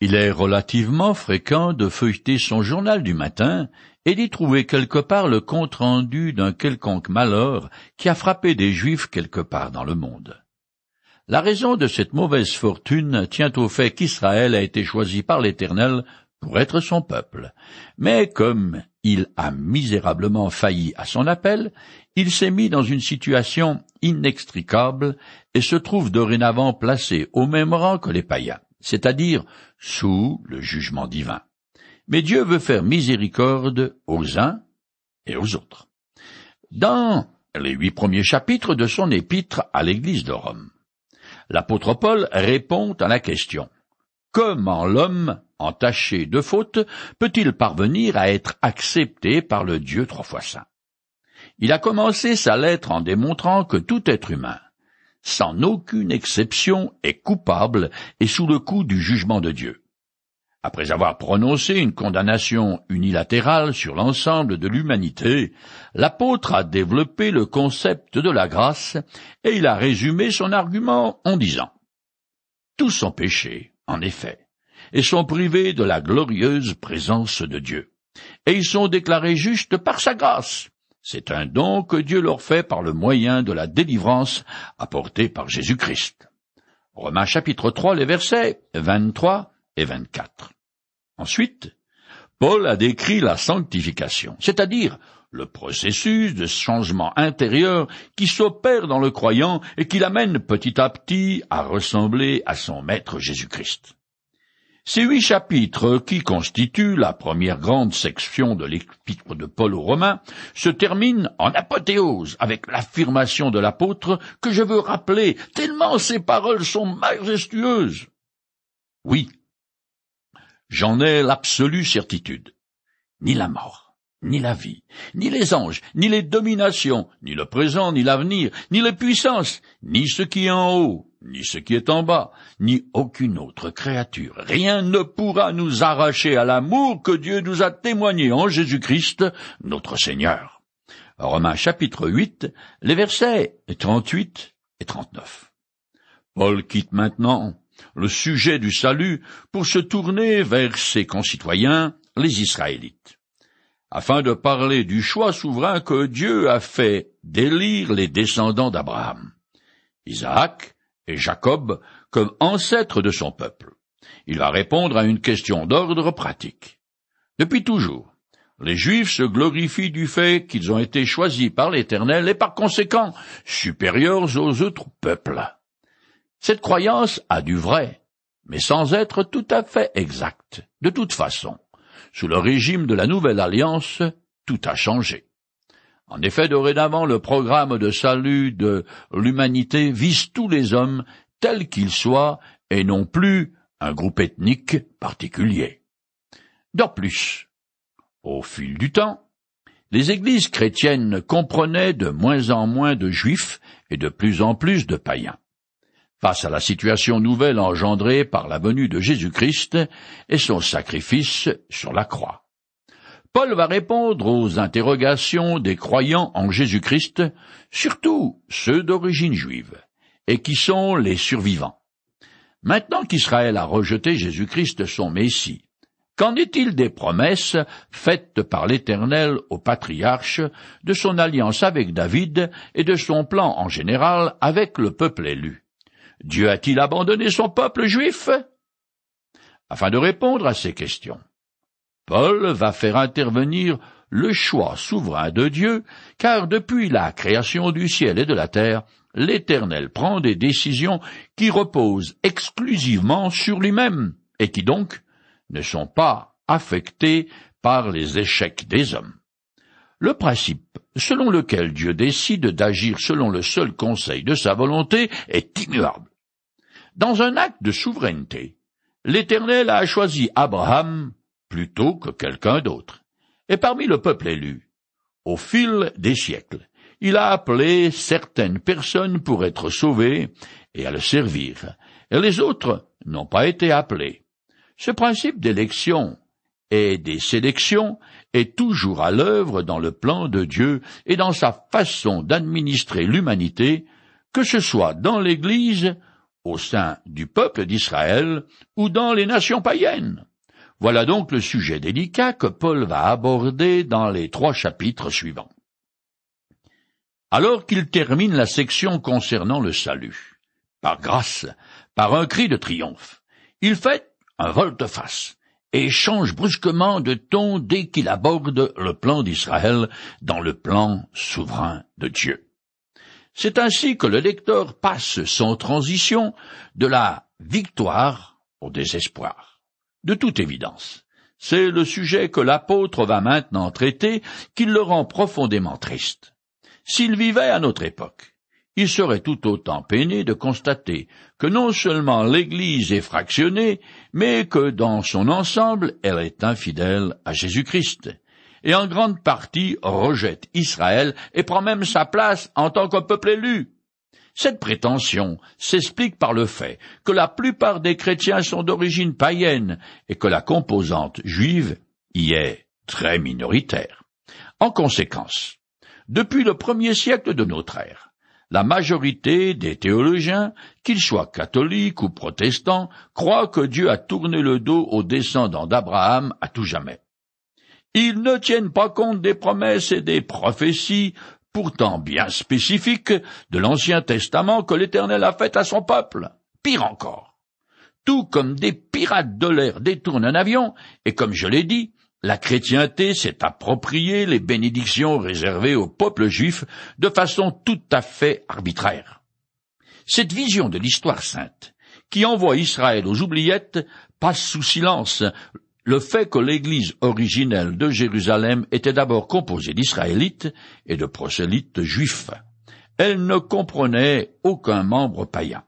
Il est relativement fréquent de feuilleter son journal du matin et d'y trouver quelque part le compte-rendu d'un quelconque malheur qui a frappé des Juifs quelque part dans le monde. La raison de cette mauvaise fortune tient au fait qu'Israël a été choisi par l'Éternel pour être son peuple. Mais comme il a misérablement failli à son appel, il s'est mis dans une situation inextricable et se trouve dorénavant placé au même rang que les païens, c'est-à-dire sous le jugement divin. Mais Dieu veut faire miséricorde aux uns et aux autres. Dans les huit premiers chapitres de son épître à l'église de Rome, l'apôtre Paul répond à la question Comment l'homme, entaché de faute, peut-il parvenir à être accepté par le Dieu trois fois saint? Il a commencé sa lettre en démontrant que tout être humain, sans aucune exception, est coupable et sous le coup du jugement de Dieu. Après avoir prononcé une condamnation unilatérale sur l'ensemble de l'humanité, l'apôtre a développé le concept de la grâce et il a résumé son argument en disant Tous sont péchés, en effet, et sont privés de la glorieuse présence de Dieu. Et ils sont déclarés justes par sa grâce. C'est un don que Dieu leur fait par le moyen de la délivrance apportée par Jésus-Christ. Romains chapitre 3, les versets 23 et 24. Ensuite, Paul a décrit la sanctification, c'est-à-dire le processus de changement intérieur qui s'opère dans le croyant et qui l'amène petit à petit à ressembler à son Maître Jésus-Christ. Ces huit chapitres, qui constituent la première grande section de l'épître de Paul aux Romains, se terminent en apothéose avec l'affirmation de l'apôtre que je veux rappeler, tellement ces paroles sont majestueuses. Oui, j'en ai l'absolue certitude. Ni la mort, ni la vie, ni les anges, ni les dominations, ni le présent, ni l'avenir, ni les puissances, ni ce qui est en haut, ni ce qui est en bas, ni aucune autre créature. Rien ne pourra nous arracher à l'amour que Dieu nous a témoigné en Jésus-Christ, notre Seigneur. Romains chapitre 8, les versets 38 et 39. Paul quitte maintenant le sujet du salut pour se tourner vers ses concitoyens, les Israélites, afin de parler du choix souverain que Dieu a fait d'élire les descendants d'Abraham. Isaac, et Jacob comme ancêtre de son peuple. Il va répondre à une question d'ordre pratique. Depuis toujours, les Juifs se glorifient du fait qu'ils ont été choisis par l'Éternel et par conséquent supérieurs aux autres peuples. Cette croyance a du vrai, mais sans être tout à fait exacte. De toute façon, sous le régime de la nouvelle alliance, tout a changé. En effet, dorénavant, le programme de salut de l'humanité vise tous les hommes, tels qu'ils soient, et non plus un groupe ethnique particulier. De plus, au fil du temps, les églises chrétiennes comprenaient de moins en moins de juifs et de plus en plus de païens. Face à la situation nouvelle engendrée par la venue de Jésus-Christ et son sacrifice sur la croix. Paul va répondre aux interrogations des croyants en Jésus-Christ, surtout ceux d'origine juive, et qui sont les survivants. Maintenant qu'Israël a rejeté Jésus-Christ son Messie, qu'en est-il des promesses faites par l'Éternel au patriarche, de son alliance avec David et de son plan en général avec le peuple élu? Dieu a-t-il abandonné son peuple juif? Afin de répondre à ces questions, Paul va faire intervenir le choix souverain de Dieu, car depuis la création du ciel et de la terre, l'Éternel prend des décisions qui reposent exclusivement sur lui-même, et qui donc ne sont pas affectées par les échecs des hommes. Le principe selon lequel Dieu décide d'agir selon le seul conseil de sa volonté est immuable. Dans un acte de souveraineté, l'Éternel a choisi Abraham plutôt que quelqu'un d'autre. Et parmi le peuple élu, au fil des siècles, il a appelé certaines personnes pour être sauvées et à le servir, et les autres n'ont pas été appelés. Ce principe d'élection et des sélections est toujours à l'œuvre dans le plan de Dieu et dans sa façon d'administrer l'humanité, que ce soit dans l'Église au sein du peuple d'Israël ou dans les nations païennes. Voilà donc le sujet délicat que Paul va aborder dans les trois chapitres suivants. Alors qu'il termine la section concernant le salut, par grâce, par un cri de triomphe, il fait un volte-face et change brusquement de ton dès qu'il aborde le plan d'Israël dans le plan souverain de Dieu. C'est ainsi que le lecteur passe sans transition de la victoire au désespoir. De toute évidence, c'est le sujet que l'apôtre va maintenant traiter qui le rend profondément triste. S'il vivait à notre époque, il serait tout autant peiné de constater que non seulement l'Église est fractionnée, mais que dans son ensemble elle est infidèle à Jésus-Christ, et en grande partie rejette Israël et prend même sa place en tant que peuple élu. Cette prétention s'explique par le fait que la plupart des chrétiens sont d'origine païenne et que la composante juive y est très minoritaire. En conséquence, depuis le premier siècle de notre ère, la majorité des théologiens, qu'ils soient catholiques ou protestants, croient que Dieu a tourné le dos aux descendants d'Abraham à tout jamais. Ils ne tiennent pas compte des promesses et des prophéties, pourtant bien spécifiques, de l'Ancien Testament que l'Éternel a faites à son peuple. Pire encore. Tout comme des pirates de l'air détournent un avion, et comme je l'ai dit, la chrétienté s'est approprié les bénédictions réservées au peuple juif de façon tout à fait arbitraire. Cette vision de l'histoire sainte, qui envoie Israël aux oubliettes, passe sous silence le fait que l'Église originelle de Jérusalem était d'abord composée d'Israélites et de prosélytes juifs. Elle ne comprenait aucun membre païen.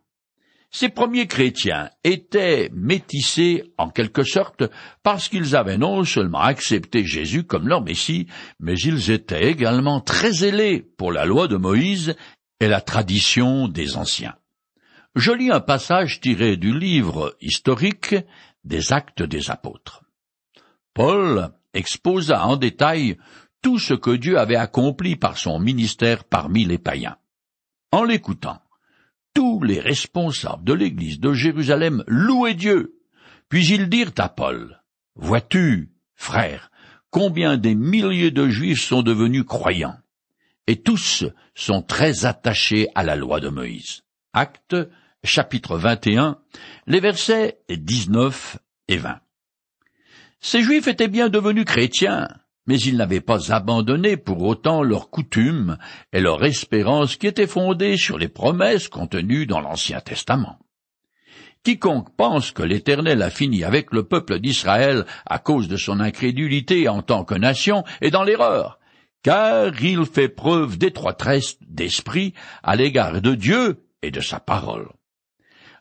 Ces premiers chrétiens étaient métissés en quelque sorte parce qu'ils avaient non seulement accepté Jésus comme leur Messie, mais ils étaient également très zélés pour la loi de Moïse et la tradition des anciens. Je lis un passage tiré du livre historique des Actes des Apôtres. Paul exposa en détail tout ce que Dieu avait accompli par son ministère parmi les païens. En l'écoutant, tous les responsables de l'église de Jérusalem louaient Dieu. Puis ils dirent à Paul, Vois-tu, frère, combien des milliers de Juifs sont devenus croyants, et tous sont très attachés à la loi de Moïse. Acte, chapitre 21, les versets 19 et 20. Ces Juifs étaient bien devenus chrétiens, mais ils n'avaient pas abandonné pour autant leurs coutumes et leur espérance qui étaient fondées sur les promesses contenues dans l'Ancien Testament. Quiconque pense que l'Éternel a fini avec le peuple d'Israël à cause de son incrédulité en tant que nation est dans l'erreur, car il fait preuve d'étroitesse d'esprit à l'égard de Dieu et de sa parole.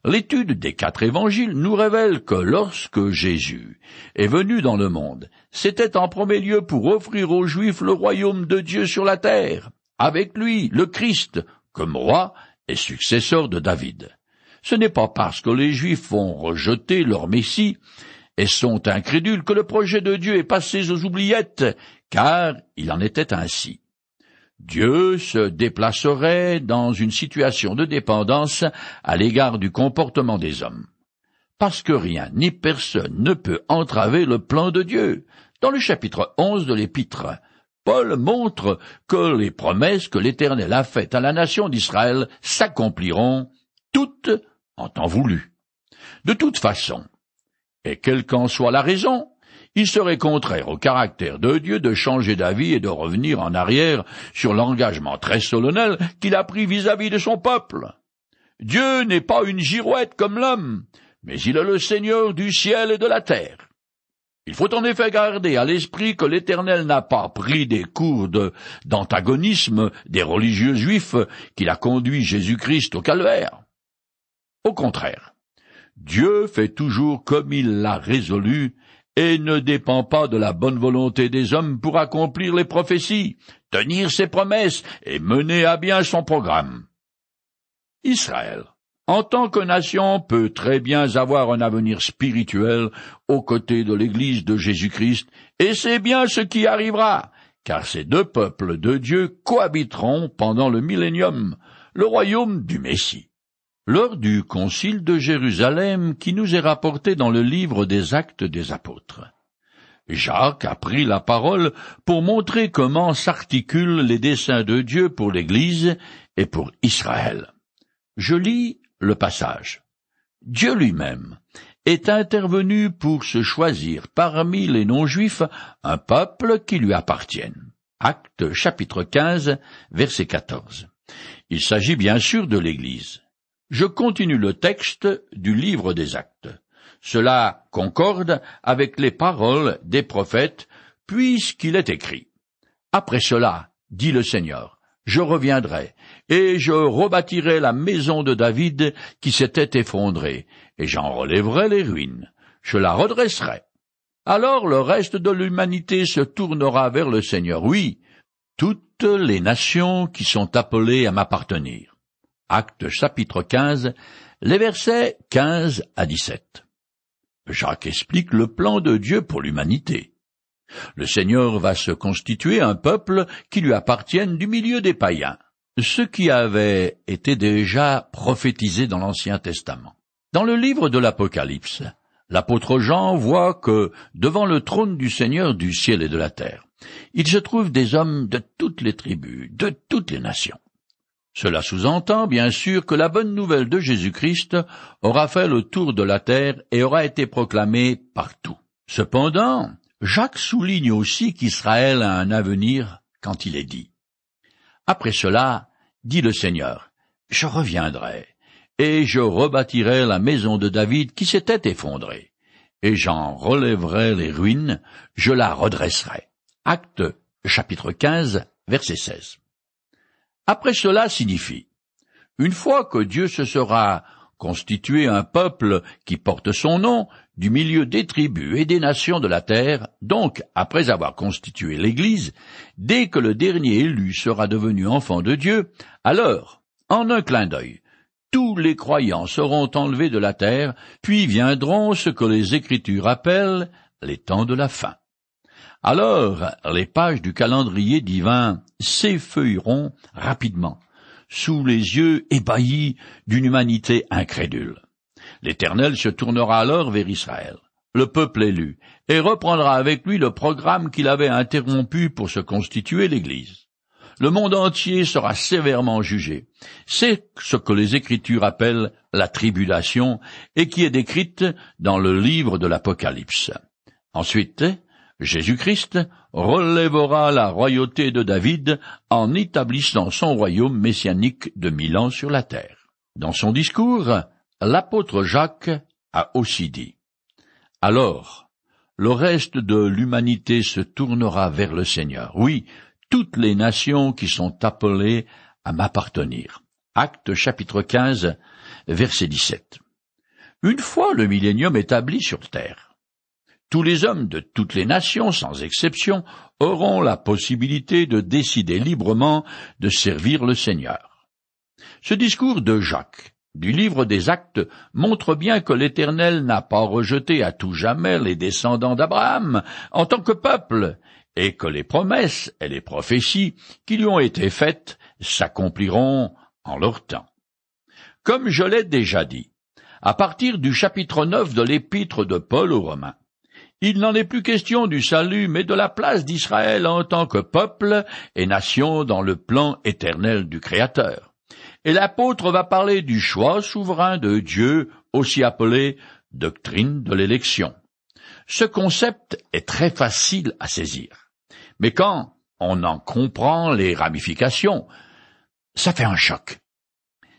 L'étude des quatre évangiles nous révèle que lorsque Jésus est venu dans le monde, c'était en premier lieu pour offrir aux Juifs le royaume de Dieu sur la terre, avec lui, le Christ, comme roi et successeur de David. Ce n'est pas parce que les Juifs ont rejeté leur Messie et sont incrédules que le projet de Dieu est passé aux oubliettes, car il en était ainsi. Dieu se déplacerait dans une situation de dépendance à l'égard du comportement des hommes. Parce que rien ni personne ne peut entraver le plan de Dieu. Dans le chapitre onze de l'Épître, Paul montre que les promesses que l'Éternel a faites à la nation d'Israël s'accompliront toutes en temps voulu. De toute façon, et quelle qu'en soit la raison, il serait contraire au caractère de Dieu de changer d'avis et de revenir en arrière sur l'engagement très solennel qu'il a pris vis-à-vis de son peuple. Dieu n'est pas une girouette comme l'homme, mais il est le Seigneur du ciel et de la terre. Il faut en effet garder à l'esprit que l'Éternel n'a pas pris des cours d'antagonisme des religieux juifs qu'il a conduit Jésus-Christ au calvaire. Au contraire, Dieu fait toujours comme il l'a résolu et ne dépend pas de la bonne volonté des hommes pour accomplir les prophéties, tenir ses promesses et mener à bien son programme. Israël, en tant que nation, peut très bien avoir un avenir spirituel aux côtés de l'Église de Jésus-Christ, et c'est bien ce qui arrivera, car ces deux peuples de Dieu cohabiteront pendant le millénium, le royaume du Messie. Lors du concile de Jérusalem qui nous est rapporté dans le livre des actes des apôtres. Jacques a pris la parole pour montrer comment s'articulent les desseins de Dieu pour l'Église et pour Israël. Je lis le passage. Dieu lui-même est intervenu pour se choisir parmi les non-juifs un peuple qui lui appartienne. Acte chapitre 15 verset 14. Il s'agit bien sûr de l'Église. Je continue le texte du livre des actes. Cela concorde avec les paroles des prophètes, puisqu'il est écrit. Après cela, dit le Seigneur, je reviendrai, et je rebâtirai la maison de David qui s'était effondrée, et j'en relèverai les ruines, je la redresserai. Alors le reste de l'humanité se tournera vers le Seigneur, oui, toutes les nations qui sont appelées à m'appartenir. Acte chapitre 15, les versets 15 à 17. Jacques explique le plan de Dieu pour l'humanité. Le Seigneur va se constituer un peuple qui lui appartienne du milieu des païens, ce qui avait été déjà prophétisé dans l'Ancien Testament. Dans le livre de l'Apocalypse, l'apôtre Jean voit que, devant le trône du Seigneur du ciel et de la terre, il se trouve des hommes de toutes les tribus, de toutes les nations. Cela sous-entend bien sûr que la bonne nouvelle de Jésus-Christ aura fait le tour de la terre et aura été proclamée partout. Cependant, Jacques souligne aussi qu'Israël a un avenir quand il est dit. Après cela, dit le Seigneur, je reviendrai, et je rebâtirai la maison de David qui s'était effondrée, et j'en relèverai les ruines, je la redresserai. Acte chapitre 15, verset 16. Après cela signifie, une fois que Dieu se sera constitué un peuple qui porte son nom du milieu des tribus et des nations de la terre, donc après avoir constitué l'Église, dès que le dernier élu sera devenu enfant de Dieu, alors, en un clin d'œil, tous les croyants seront enlevés de la terre, puis viendront ce que les Écritures appellent les temps de la fin. Alors les pages du calendrier divin s'effeuilleront rapidement, sous les yeux ébahis d'une humanité incrédule. L'Éternel se tournera alors vers Israël, le peuple élu, et reprendra avec lui le programme qu'il avait interrompu pour se constituer l'Église. Le monde entier sera sévèrement jugé. C'est ce que les Écritures appellent la tribulation et qui est décrite dans le livre de l'Apocalypse. Ensuite, Jésus-Christ relèvera la royauté de David en établissant son royaume messianique de mille ans sur la terre. Dans son discours, l'apôtre Jacques a aussi dit Alors, le reste de l'humanité se tournera vers le Seigneur. Oui, toutes les nations qui sont appelées à m'appartenir. Acte chapitre 15, verset 17. Une fois le millénium établi sur terre, tous les hommes de toutes les nations, sans exception, auront la possibilité de décider librement de servir le Seigneur. Ce discours de Jacques du livre des Actes montre bien que l'Éternel n'a pas rejeté à tout jamais les descendants d'Abraham en tant que peuple, et que les promesses et les prophéties qui lui ont été faites s'accompliront en leur temps. Comme je l'ai déjà dit, à partir du chapitre 9 de l'épître de Paul aux Romains, il n'en est plus question du salut, mais de la place d'Israël en tant que peuple et nation dans le plan éternel du Créateur. Et l'apôtre va parler du choix souverain de Dieu, aussi appelé doctrine de l'élection. Ce concept est très facile à saisir. Mais quand on en comprend les ramifications, ça fait un choc.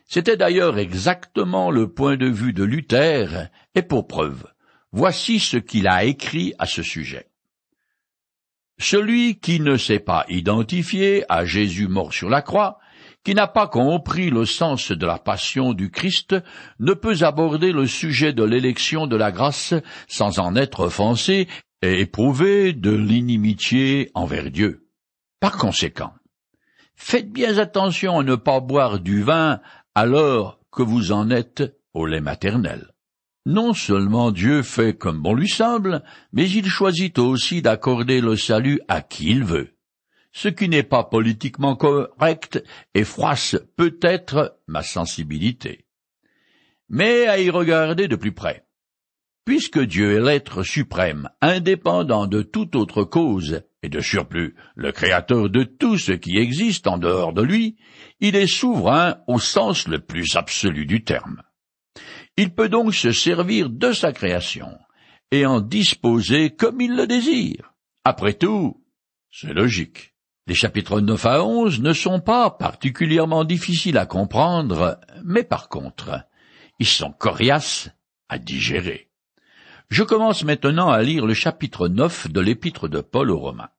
C'était d'ailleurs exactement le point de vue de Luther, et pour preuve, Voici ce qu'il a écrit à ce sujet. Celui qui ne s'est pas identifié à Jésus mort sur la croix, qui n'a pas compris le sens de la passion du Christ, ne peut aborder le sujet de l'élection de la grâce sans en être offensé et éprouver de l'inimitié envers Dieu. Par conséquent, faites bien attention à ne pas boire du vin alors que vous en êtes au lait maternel. Non seulement Dieu fait comme bon lui semble, mais il choisit aussi d'accorder le salut à qui il veut. Ce qui n'est pas politiquement correct et froisse peut-être ma sensibilité. mais à y regarder de plus près. Puisque Dieu est l'être suprême, indépendant de toute autre cause, et de surplus le créateur de tout ce qui existe en dehors de lui, il est souverain au sens le plus absolu du terme. Il peut donc se servir de sa création, et en disposer comme il le désire. Après tout, c'est logique. Les chapitres 9 à 11 ne sont pas particulièrement difficiles à comprendre, mais par contre, ils sont coriaces à digérer. Je commence maintenant à lire le chapitre 9 de l'épître de Paul aux Romains.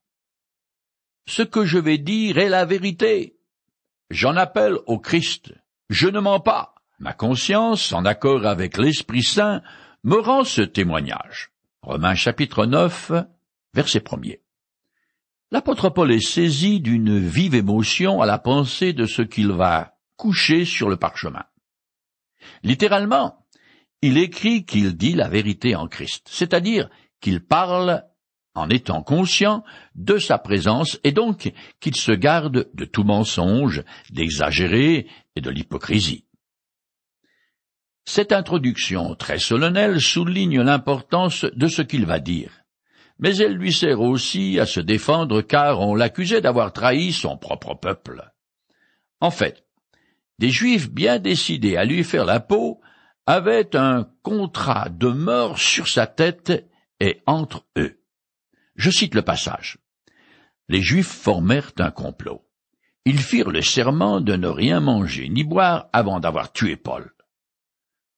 Ce que je vais dire est la vérité. J'en appelle au Christ. Je ne mens pas. Ma conscience, en accord avec l'Esprit Saint, me rend ce témoignage. Romains chapitre 9, verset 1 L'apôtre Paul est saisi d'une vive émotion à la pensée de ce qu'il va coucher sur le parchemin. Littéralement, il écrit qu'il dit la vérité en Christ, c'est-à-dire qu'il parle en étant conscient de sa présence et donc qu'il se garde de tout mensonge, d'exagérer et de l'hypocrisie. Cette introduction très solennelle souligne l'importance de ce qu'il va dire, mais elle lui sert aussi à se défendre car on l'accusait d'avoir trahi son propre peuple. En fait, des Juifs bien décidés à lui faire la peau avait un contrat de mort sur sa tête et entre eux. Je cite le passage. Les Juifs formèrent un complot. Ils firent le serment de ne rien manger ni boire avant d'avoir tué Paul.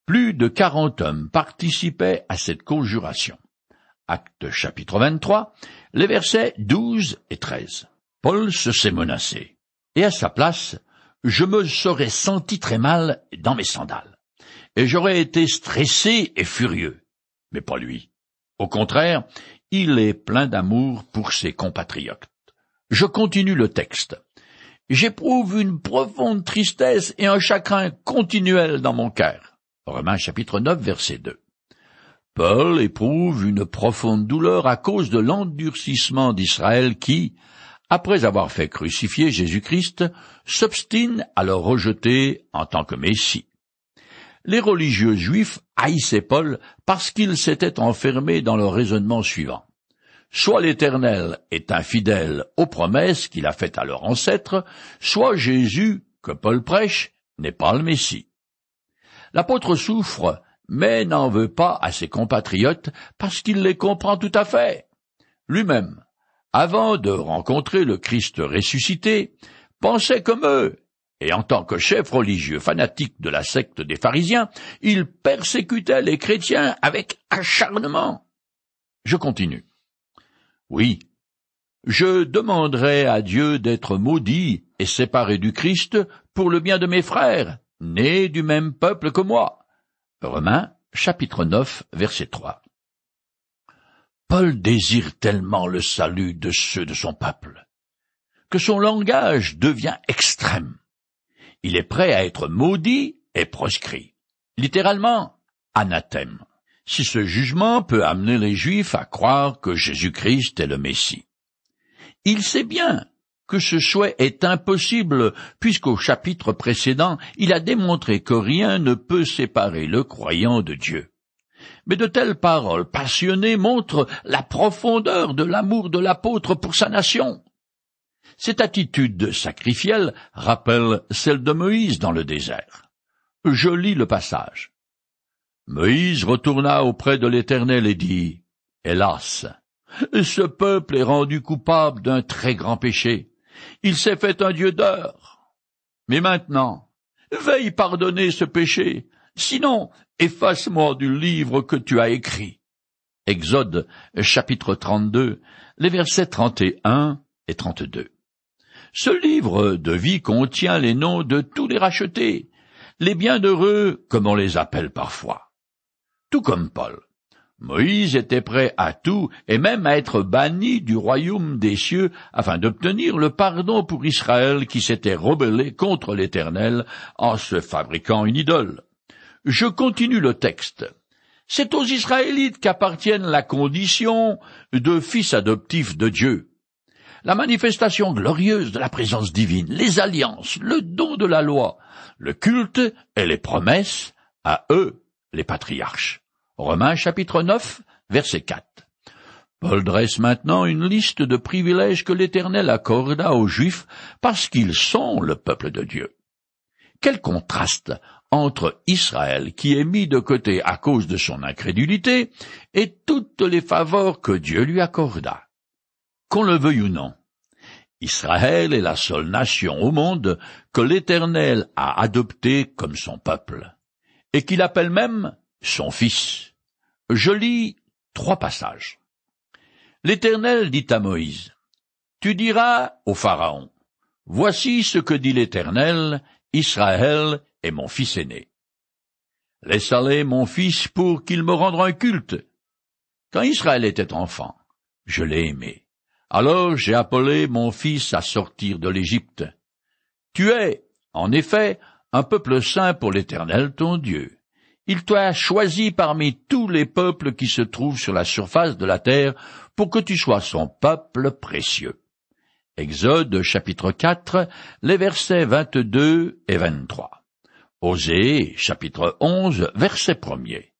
Plus de quarante hommes participaient à cette conjuration. Acte chapitre 23, les versets 12 et 13. Paul se sait menacé. Et à sa place, je me serais senti très mal dans mes sandales et j'aurais été stressé et furieux. Mais pas lui. Au contraire, il est plein d'amour pour ses compatriotes. Je continue le texte. J'éprouve une profonde tristesse et un chagrin continuel dans mon cœur. Romains chapitre 9 verset 2. Paul éprouve une profonde douleur à cause de l'endurcissement d'Israël qui, après avoir fait crucifier Jésus-Christ, s'obstine à le rejeter en tant que Messie les religieux juifs haïssaient Paul parce qu'il s'était enfermé dans le raisonnement suivant. Soit l'Éternel est infidèle aux promesses qu'il a faites à leurs ancêtres, soit Jésus, que Paul prêche, n'est pas le Messie. L'apôtre souffre, mais n'en veut pas à ses compatriotes parce qu'il les comprend tout à fait. Lui-même, avant de rencontrer le Christ ressuscité, pensait comme eux et en tant que chef religieux fanatique de la secte des pharisiens, il persécutait les chrétiens avec acharnement. Je continue. Oui, je demanderai à Dieu d'être maudit et séparé du Christ pour le bien de mes frères, nés du même peuple que moi. Romains, chapitre 9, verset 3. Paul désire tellement le salut de ceux de son peuple, que son langage devient extrême il est prêt à être maudit et proscrit. Littéralement, anathème. Si ce jugement peut amener les Juifs à croire que Jésus-Christ est le Messie. Il sait bien que ce souhait est impossible, puisqu'au chapitre précédent, il a démontré que rien ne peut séparer le croyant de Dieu. Mais de telles paroles passionnées montrent la profondeur de l'amour de l'apôtre pour sa nation. Cette attitude sacrifielle rappelle celle de Moïse dans le désert. Je lis le passage. Moïse retourna auprès de l'Éternel et dit, Hélas, ce peuple est rendu coupable d'un très grand péché. Il s'est fait un Dieu d'heure. Mais maintenant, veille pardonner ce péché, sinon efface-moi du livre que tu as écrit. Exode chapitre 32, les versets 31 et 32. Ce livre de vie contient les noms de tous les rachetés, les bienheureux, comme on les appelle parfois. Tout comme Paul. Moïse était prêt à tout, et même à être banni du royaume des cieux, afin d'obtenir le pardon pour Israël qui s'était rebellé contre l'Éternel en se fabriquant une idole. Je continue le texte. C'est aux Israélites qu'appartiennent la condition de fils adoptifs de Dieu la manifestation glorieuse de la présence divine, les alliances, le don de la loi, le culte et les promesses, à eux les patriarches. Romains chapitre 9, verset 4. Paul dresse maintenant une liste de privilèges que l'Éternel accorda aux Juifs parce qu'ils sont le peuple de Dieu. Quel contraste entre Israël qui est mis de côté à cause de son incrédulité et toutes les faveurs que Dieu lui accorda. Qu'on le veuille ou non, Israël est la seule nation au monde que l'Éternel a adoptée comme son peuple, et qu'il appelle même son fils. Je lis trois passages. L'Éternel dit à Moïse, Tu diras au Pharaon, Voici ce que dit l'Éternel, Israël est mon fils aîné. Laisse aller mon fils pour qu'il me rende un culte. Quand Israël était enfant, je l'ai aimé. Alors j'ai appelé mon fils à sortir de l'Égypte. Tu es, en effet, un peuple saint pour l'Éternel ton Dieu. Il t'a choisi parmi tous les peuples qui se trouvent sur la surface de la terre pour que tu sois son peuple précieux. Exode chapitre 4, les versets 22 et 23. Osée chapitre 11, verset 1er.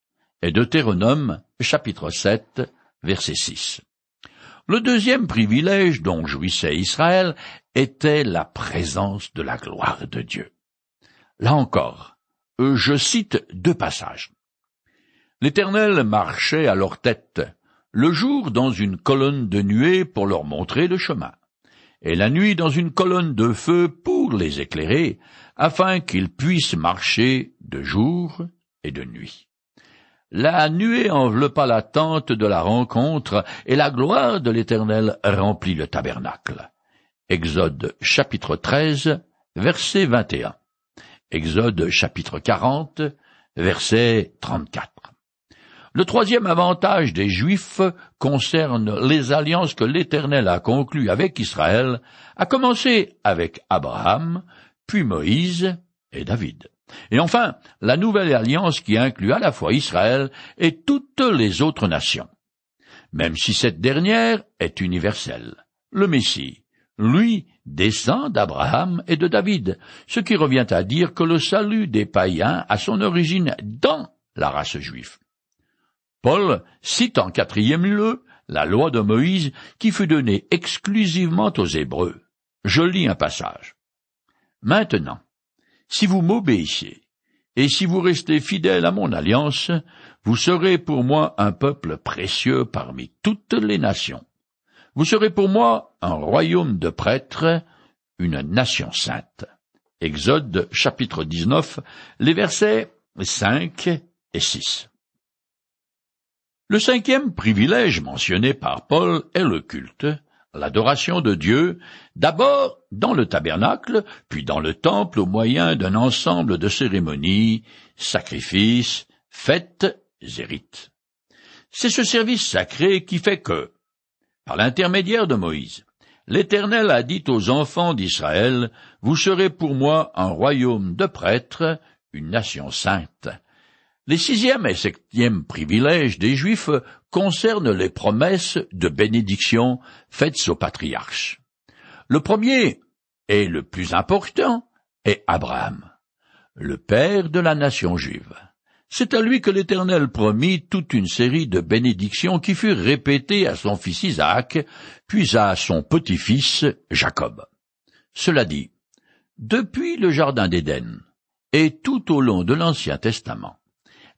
Et Deutéronome chapitre 7, verset 6. Le deuxième privilège dont jouissait Israël était la présence de la gloire de Dieu. Là encore, je cite deux passages. L'Éternel marchait à leur tête, le jour dans une colonne de nuée pour leur montrer le chemin, et la nuit dans une colonne de feu pour les éclairer, afin qu'ils puissent marcher de jour et de nuit. La nuée enveloppa la tente de la rencontre, et la gloire de l'Éternel remplit le tabernacle. Exode chapitre 13, verset 21. Exode chapitre 40, verset 34. Le troisième avantage des Juifs concerne les alliances que l'Éternel a conclues avec Israël, à commencer avec Abraham, puis Moïse et David. Et enfin, la nouvelle alliance qui inclut à la fois Israël et toutes les autres nations. Même si cette dernière est universelle. Le Messie, lui descend d'Abraham et de David, ce qui revient à dire que le salut des païens a son origine dans la race juive. Paul cite en quatrième lieu la loi de Moïse qui fut donnée exclusivement aux Hébreux. Je lis un passage. Maintenant, si vous m'obéissez, et si vous restez fidèles à mon alliance, vous serez pour moi un peuple précieux parmi toutes les nations. Vous serez pour moi un royaume de prêtres, une nation sainte. Exode chapitre 19, les versets 5 et 6. Le cinquième privilège mentionné par Paul est le culte, l'adoration de Dieu, d'abord dans le tabernacle, puis dans le temple au moyen d'un ensemble de cérémonies, sacrifices, fêtes et rites. C'est ce service sacré qui fait que, par l'intermédiaire de Moïse. L'Éternel a dit aux enfants d'Israël, Vous serez pour moi un royaume de prêtres, une nation sainte. Les sixième et septième privilèges des Juifs concernent les promesses de bénédiction faites aux patriarches. Le premier, et le plus important, est Abraham, le père de la nation juive. C'est à lui que l'Éternel promit toute une série de bénédictions qui furent répétées à son fils Isaac, puis à son petit-fils Jacob. Cela dit, depuis le Jardin d'Éden, et tout au long de l'Ancien Testament,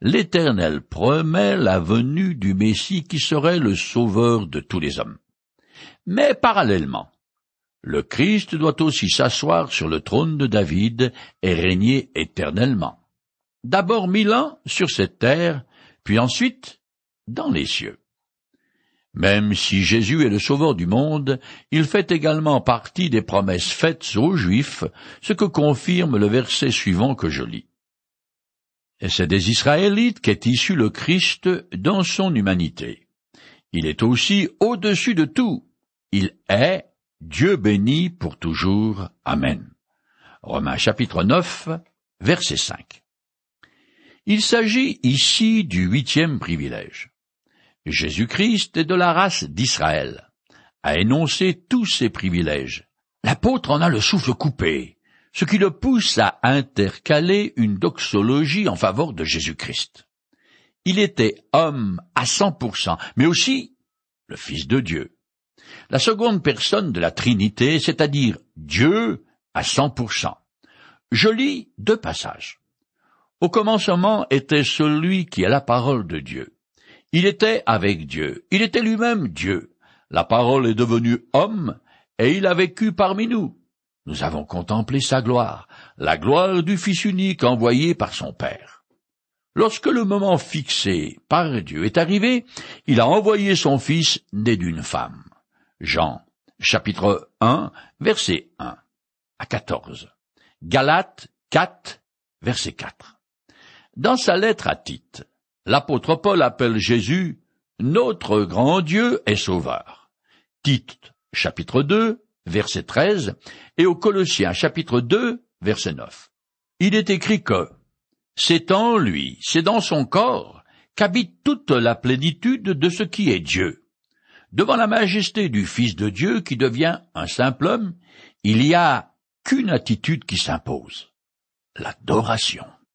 l'Éternel promet la venue du Messie qui serait le sauveur de tous les hommes. Mais parallèlement, le Christ doit aussi s'asseoir sur le trône de David et régner éternellement d'abord mille ans sur cette terre, puis ensuite dans les cieux. Même si Jésus est le sauveur du monde, il fait également partie des promesses faites aux Juifs, ce que confirme le verset suivant que je lis. Et c'est des Israélites qu'est issu le Christ dans son humanité. Il est aussi au-dessus de tout. Il est Dieu béni pour toujours. Amen. Romains chapitre 9, verset 5. Il s'agit ici du huitième privilège. Jésus-Christ est de la race d'Israël, a énoncé tous ses privilèges. L'apôtre en a le souffle coupé. ce qui le pousse à intercaler une doxologie en faveur de Jésus-Christ. Il était homme à cent pour cent, mais aussi le Fils de Dieu. La seconde personne de la Trinité, c'est-à-dire Dieu à cent pour cent. Je lis deux passages. Au commencement était celui qui est la parole de Dieu. Il était avec Dieu. Il était lui-même Dieu. La parole est devenue homme, et il a vécu parmi nous. Nous avons contemplé sa gloire, la gloire du Fils unique envoyé par son Père. Lorsque le moment fixé par Dieu est arrivé, il a envoyé son Fils né d'une femme. Jean, chapitre 1, verset 1 à 14. Galates 4, verset 4. Dans sa lettre à Tite, l'apôtre Paul appelle Jésus notre grand Dieu et Sauveur. Tite, chapitre 2, verset 13, et aux Colossiens, chapitre 2, verset 9. Il est écrit que c'est en lui, c'est dans son corps, qu'habite toute la plénitude de ce qui est Dieu. Devant la majesté du Fils de Dieu qui devient un simple homme, il y a qu'une attitude qui s'impose, l'adoration.